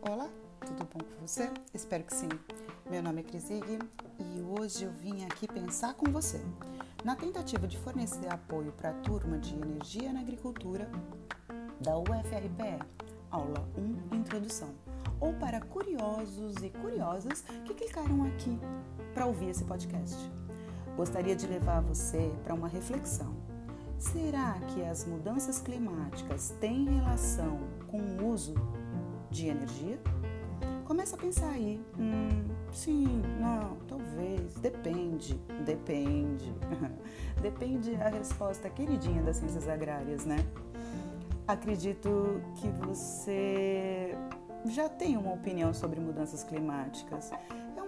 Olá, tudo bom com você? Espero que sim. Meu nome é Crisig e hoje eu vim aqui pensar com você na tentativa de fornecer apoio para a turma de Energia na Agricultura da UFRPE, aula 1, Introdução, ou para curiosos e curiosas que clicaram aqui para ouvir esse podcast. Gostaria de levar você para uma reflexão. Será que as mudanças climáticas têm relação com o uso de energia? Começa a pensar aí. Hum, sim, não, talvez, depende, depende. depende a resposta queridinha das ciências agrárias, né? Acredito que você já tem uma opinião sobre mudanças climáticas.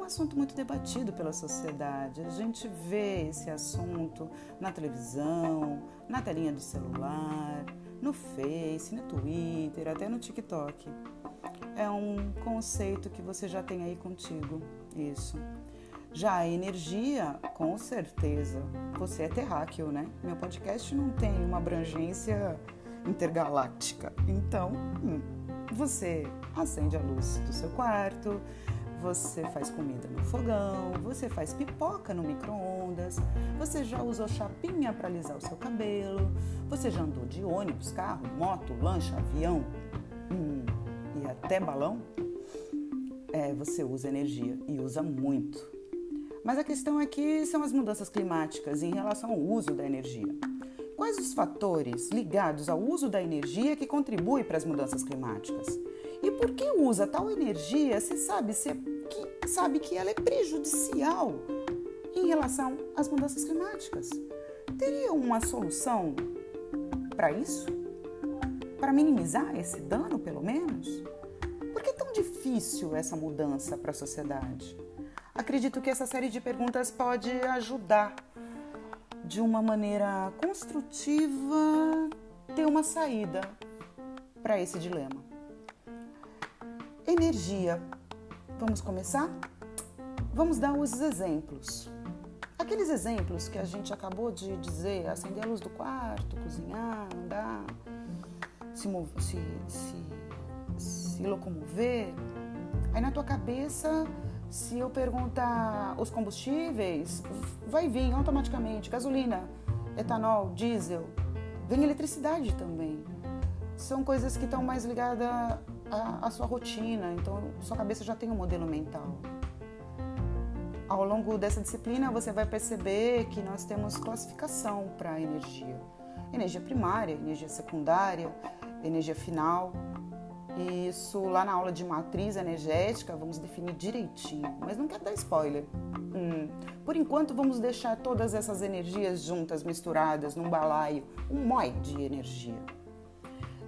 Um assunto muito debatido pela sociedade. A gente vê esse assunto na televisão, na telinha do celular, no Face, no Twitter, até no TikTok. É um conceito que você já tem aí contigo, isso. Já a energia, com certeza. Você é terráqueo, né? Meu podcast não tem uma abrangência intergaláctica. Então, hum, você acende a luz do seu quarto, você faz comida no fogão, você faz pipoca no micro-ondas, você já usou chapinha para alisar o seu cabelo, você já andou de ônibus, carro, moto, lancha, avião hum, e até balão. É, você usa energia e usa muito. Mas a questão aqui são as mudanças climáticas em relação ao uso da energia. Quais os fatores ligados ao uso da energia que contribuem para as mudanças climáticas? E por que usa tal energia se sabe, se, que, sabe que ela é prejudicial em relação às mudanças climáticas? Teria uma solução para isso? Para minimizar esse dano, pelo menos? Por que é tão difícil essa mudança para a sociedade? Acredito que essa série de perguntas pode ajudar de uma maneira construtiva ter uma saída para esse dilema. Energia. Vamos começar? Vamos dar os exemplos. Aqueles exemplos que a gente acabou de dizer, acender a luz do quarto, cozinhar, andar, se, se, se, se locomover. Aí na tua cabeça se eu perguntar os combustíveis, vai vir automaticamente gasolina, etanol, diesel, vem eletricidade também. São coisas que estão mais ligadas à, à sua rotina, então sua cabeça já tem um modelo mental. Ao longo dessa disciplina, você vai perceber que nós temos classificação para a energia: energia primária, energia secundária, energia final. E isso lá na aula de matriz energética vamos definir direitinho, mas não quero dar spoiler. Hum, por enquanto vamos deixar todas essas energias juntas, misturadas num balaio, um moi de energia.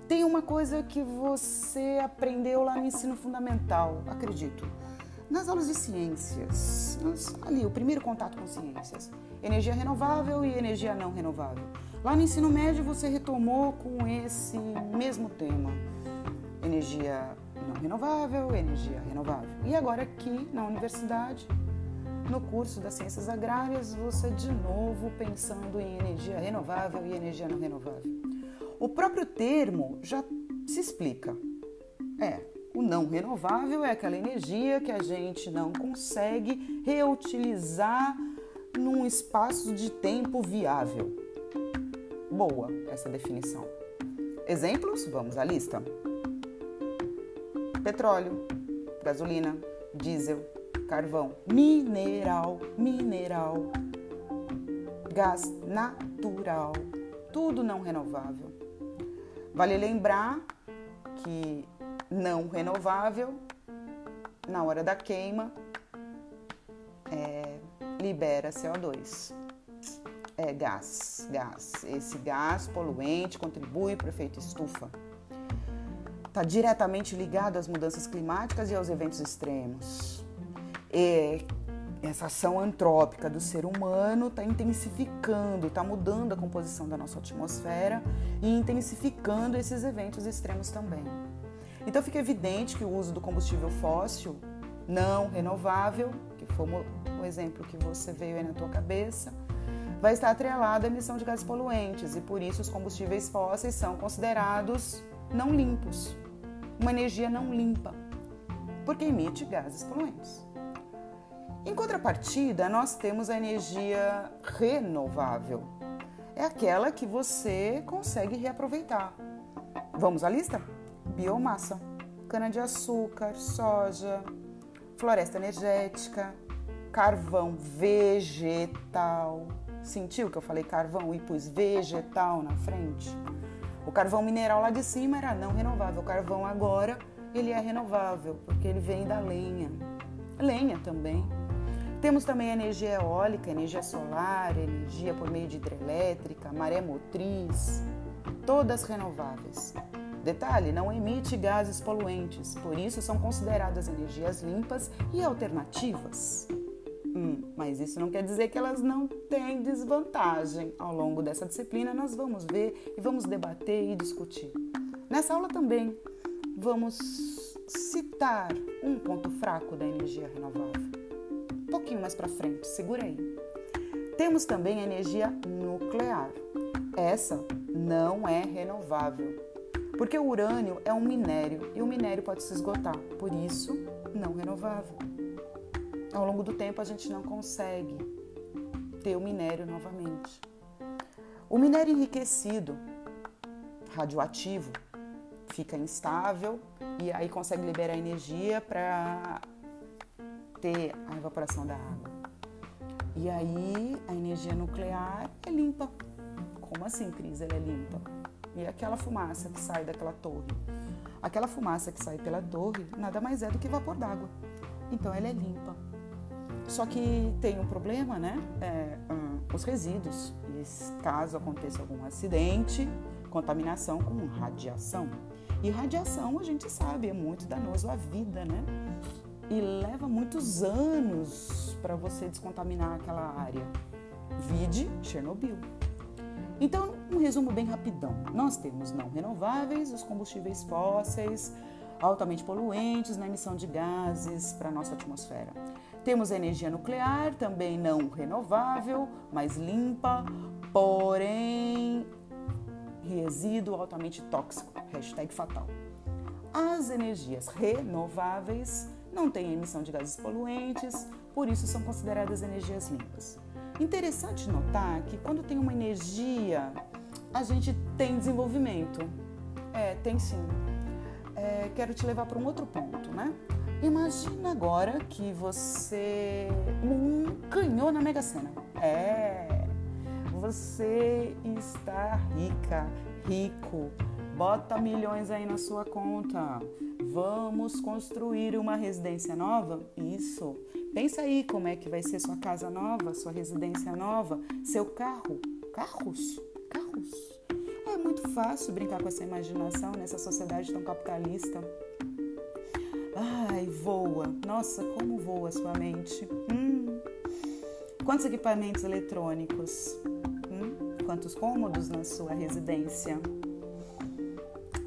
Tem uma coisa que você aprendeu lá no ensino fundamental, acredito. Nas aulas de ciências, ali o primeiro contato com ciências, energia renovável e energia não renovável. Lá no ensino médio você retomou com esse mesmo tema energia não renovável, energia renovável. E agora aqui na universidade, no curso das ciências agrárias, você de novo pensando em energia renovável e energia não renovável. O próprio termo já se explica. É, o não renovável é aquela energia que a gente não consegue reutilizar num espaço de tempo viável. Boa essa definição. Exemplos? Vamos à lista petróleo, gasolina, diesel, carvão, mineral, mineral, gás natural, tudo não renovável. Vale lembrar que não renovável, na hora da queima, é, libera CO2. É gás, gás. Esse gás poluente contribui para o efeito estufa está diretamente ligado às mudanças climáticas e aos eventos extremos. E essa ação antrópica do ser humano está intensificando, está mudando a composição da nossa atmosfera e intensificando esses eventos extremos também. Então fica evidente que o uso do combustível fóssil não renovável, que foi o exemplo que você veio aí na tua cabeça, vai estar atrelado à emissão de gases poluentes e por isso os combustíveis fósseis são considerados não limpos. Uma energia não limpa, porque emite gases poluentes. Em contrapartida, nós temos a energia renovável. É aquela que você consegue reaproveitar. Vamos à lista? Biomassa, cana-de-açúcar, soja, floresta energética, carvão vegetal. Sentiu que eu falei carvão e pus vegetal na frente? O carvão mineral lá de cima era não renovável. O carvão agora ele é renovável porque ele vem da lenha. Lenha também. Temos também energia eólica, energia solar, energia por meio de hidrelétrica, maré motriz, todas renováveis. Detalhe, não emite gases poluentes, por isso são consideradas energias limpas e alternativas. Hum, mas isso não quer dizer que elas não têm desvantagem. Ao longo dessa disciplina, nós vamos ver e vamos debater e discutir. Nessa aula também vamos citar um ponto fraco da energia renovável pouquinho mais para frente, segura aí. Temos também a energia nuclear. Essa não é renovável, porque o urânio é um minério e o minério pode se esgotar, por isso, não renovável. Ao longo do tempo, a gente não consegue ter o minério novamente. O minério enriquecido, radioativo, fica instável e aí consegue liberar energia para ter a evaporação da água. E aí a energia nuclear é limpa. Como assim, Cris? Ela é limpa? E aquela fumaça que sai daquela torre? Aquela fumaça que sai pela torre nada mais é do que vapor d'água. Então ela é limpa. Só que tem um problema, né? É, hum, os resíduos. E caso aconteça algum acidente, contaminação com radiação. E radiação, a gente sabe, é muito danoso à vida, né? E leva muitos anos para você descontaminar aquela área. Vide Chernobyl. Então, um resumo bem rapidão. Nós temos não renováveis, os combustíveis fósseis, altamente poluentes na emissão de gases para a nossa atmosfera. Temos a energia nuclear, também não renovável, mas limpa, porém resíduo altamente tóxico. Hashtag fatal. As energias renováveis não têm emissão de gases poluentes, por isso são consideradas energias limpas. Interessante notar que quando tem uma energia, a gente tem desenvolvimento. É, tem sim. É, quero te levar para um outro ponto, né? Imagina agora que você um, ganhou na Mega Sena. É, você está rica, rico, Bota milhões aí na sua conta. Vamos construir uma residência nova? Isso. Pensa aí como é que vai ser sua casa nova, sua residência nova, seu carro. Carros? Carros. É muito fácil brincar com essa imaginação nessa sociedade tão capitalista. Ai, voa. Nossa, como voa sua mente. Hum. Quantos equipamentos eletrônicos? Hum? Quantos cômodos na sua residência?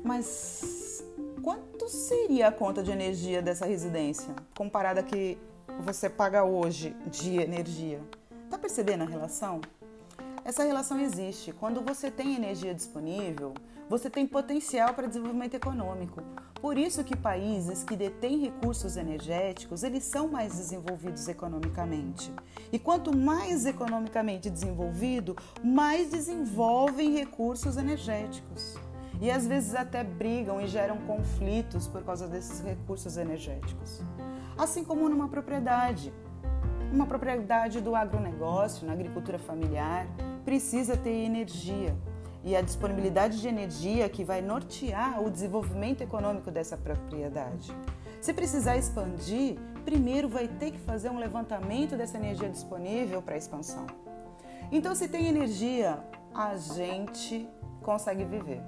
Mas quanto seria a conta de energia dessa residência comparada que você paga hoje de energia? Tá percebendo a relação? Essa relação existe. Quando você tem energia disponível, você tem potencial para desenvolvimento econômico. Por isso que países que detêm recursos energéticos, eles são mais desenvolvidos economicamente. E quanto mais economicamente desenvolvido, mais desenvolvem recursos energéticos e às vezes até brigam e geram conflitos por causa desses recursos energéticos. Assim como numa propriedade. Uma propriedade do agronegócio, na agricultura familiar, precisa ter energia. E a disponibilidade de energia que vai nortear o desenvolvimento econômico dessa propriedade. Se precisar expandir, primeiro vai ter que fazer um levantamento dessa energia disponível para a expansão. Então, se tem energia, a gente consegue viver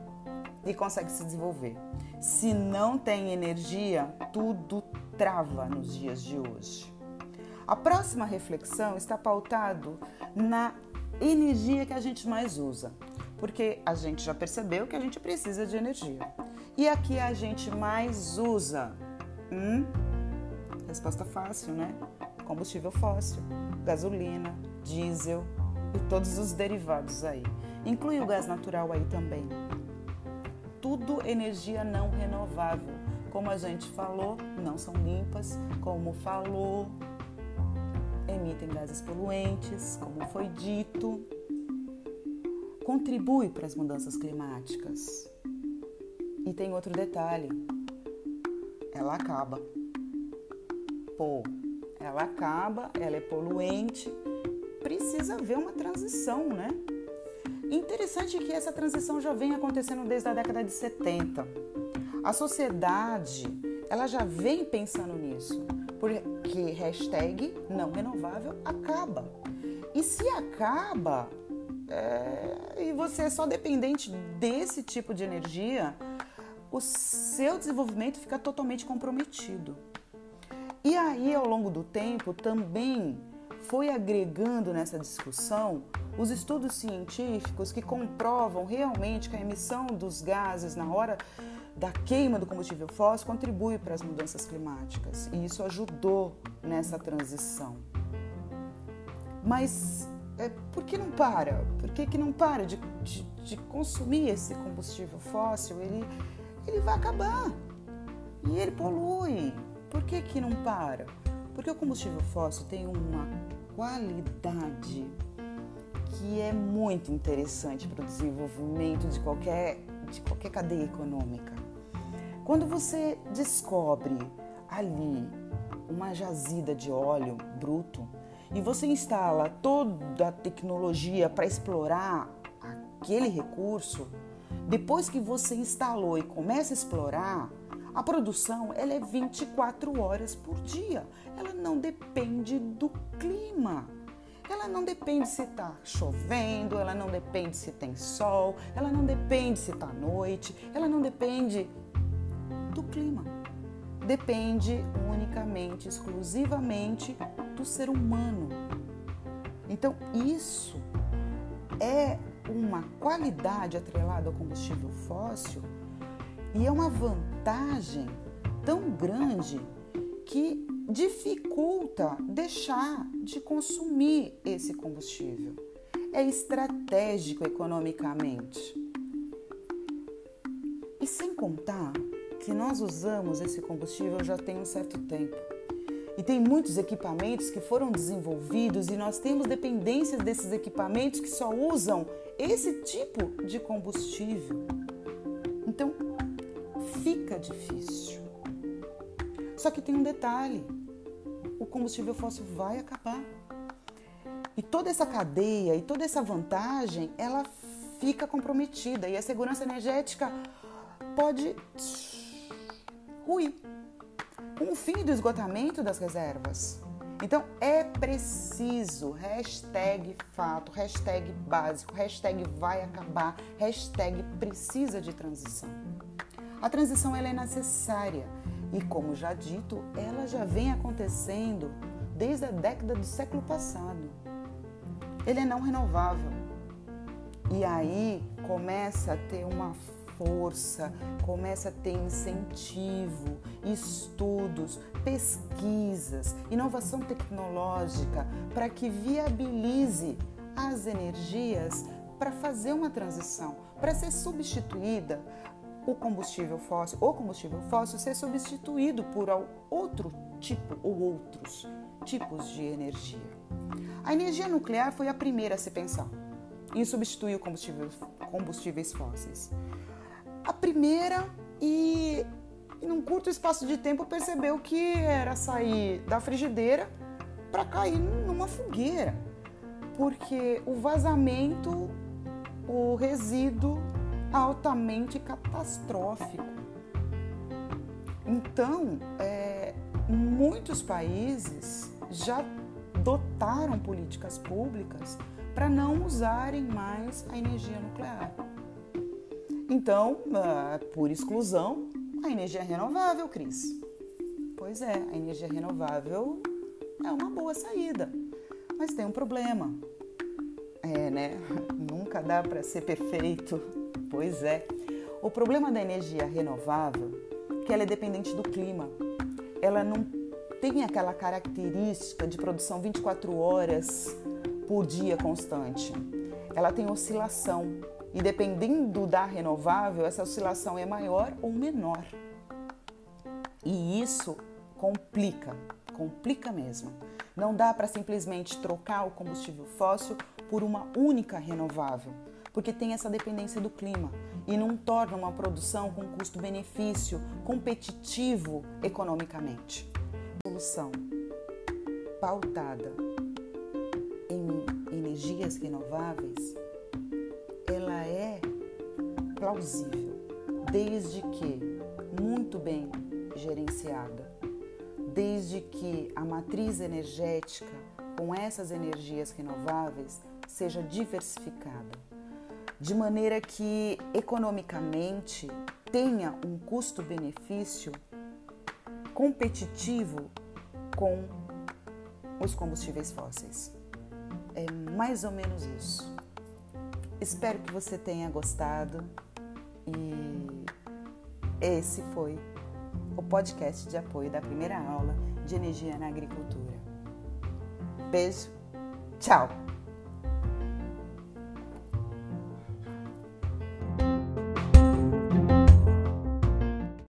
e consegue se desenvolver. Se não tem energia, tudo trava nos dias de hoje. A próxima reflexão está pautado na energia que a gente mais usa, porque a gente já percebeu que a gente precisa de energia. E aqui a gente mais usa? Hum? Resposta fácil, né? Combustível fóssil, gasolina, diesel, e todos os derivados aí. Inclui o gás natural aí também. Tudo energia não renovável. Como a gente falou, não são limpas, como falou, emitem gases poluentes, como foi dito, contribui para as mudanças climáticas. E tem outro detalhe: ela acaba. Pô, ela acaba, ela é poluente, precisa haver uma transição, né? Interessante que essa transição já vem acontecendo desde a década de 70. A sociedade, ela já vem pensando nisso, porque hashtag não renovável acaba. E se acaba, é, e você é só dependente desse tipo de energia, o seu desenvolvimento fica totalmente comprometido. E aí, ao longo do tempo, também foi agregando nessa discussão os estudos científicos que comprovam realmente que a emissão dos gases na hora da queima do combustível fóssil contribui para as mudanças climáticas e isso ajudou nessa transição. Mas é, por que não para? Por que, que não para de, de, de consumir esse combustível fóssil? Ele, ele vai acabar e ele polui. Por que, que não para? Porque o combustível fóssil tem uma qualidade que é muito interessante para o desenvolvimento de qualquer, de qualquer cadeia econômica. Quando você descobre ali uma jazida de óleo bruto e você instala toda a tecnologia para explorar aquele recurso, depois que você instalou e começa a explorar, a produção ela é 24 horas por dia. Ela não depende do clima. Ela não depende se está chovendo, ela não depende se tem sol, ela não depende se está noite, ela não depende do clima. Depende unicamente, exclusivamente do ser humano. Então, isso é uma qualidade atrelada ao combustível fóssil e é uma vantagem tão grande que dificulta deixar de consumir esse combustível. É estratégico economicamente. E sem contar que nós usamos esse combustível já tem um certo tempo. E tem muitos equipamentos que foram desenvolvidos e nós temos dependências desses equipamentos que só usam esse tipo de combustível. Então, fica difícil. Só que tem um detalhe: o combustível fóssil vai acabar. E toda essa cadeia e toda essa vantagem, ela fica comprometida e a segurança energética pode ruir o fim do esgotamento das reservas. Então é preciso, hashtag fato, hashtag básico, hashtag vai acabar, hashtag precisa de transição. A transição ela é necessária e, como já dito, ela já vem acontecendo desde a década do século passado. Ele é não renovável. E aí começa a ter uma força, começa a ter incentivo, estudos, pesquisas, inovação tecnológica para que viabilize as energias para fazer uma transição, para ser substituída o combustível fóssil, o combustível fóssil ser substituído por outro tipo ou outros tipos de energia. A energia nuclear foi a primeira a se pensar em substituir o combustível, combustíveis fósseis a primeira e, em num curto espaço de tempo percebeu que era sair da frigideira para cair numa fogueira, porque o vazamento, o resíduo altamente catastrófico. Então, é, muitos países já dotaram políticas públicas para não usarem mais a energia nuclear. Então, uh, por exclusão, a energia renovável, Cris. Pois é, a energia renovável é uma boa saída, mas tem um problema. É, né? Nunca dá para ser perfeito. Pois é. O problema da energia renovável é que ela é dependente do clima. Ela não tem aquela característica de produção 24 horas por dia constante. Ela tem oscilação e dependendo da renovável, essa oscilação é maior ou menor. E isso complica, complica mesmo. Não dá para simplesmente trocar o combustível fóssil por uma única renovável, porque tem essa dependência do clima. E não torna uma produção com custo-benefício competitivo economicamente. Solução pautada em energias renováveis, ela é plausível, desde que muito bem gerenciada, desde que a matriz energética com essas energias renováveis seja diversificada, de maneira que economicamente tenha um custo-benefício competitivo com os combustíveis fósseis. É mais ou menos isso. Espero que você tenha gostado e esse foi o podcast de apoio da primeira aula de energia na agricultura. Beijo, tchau!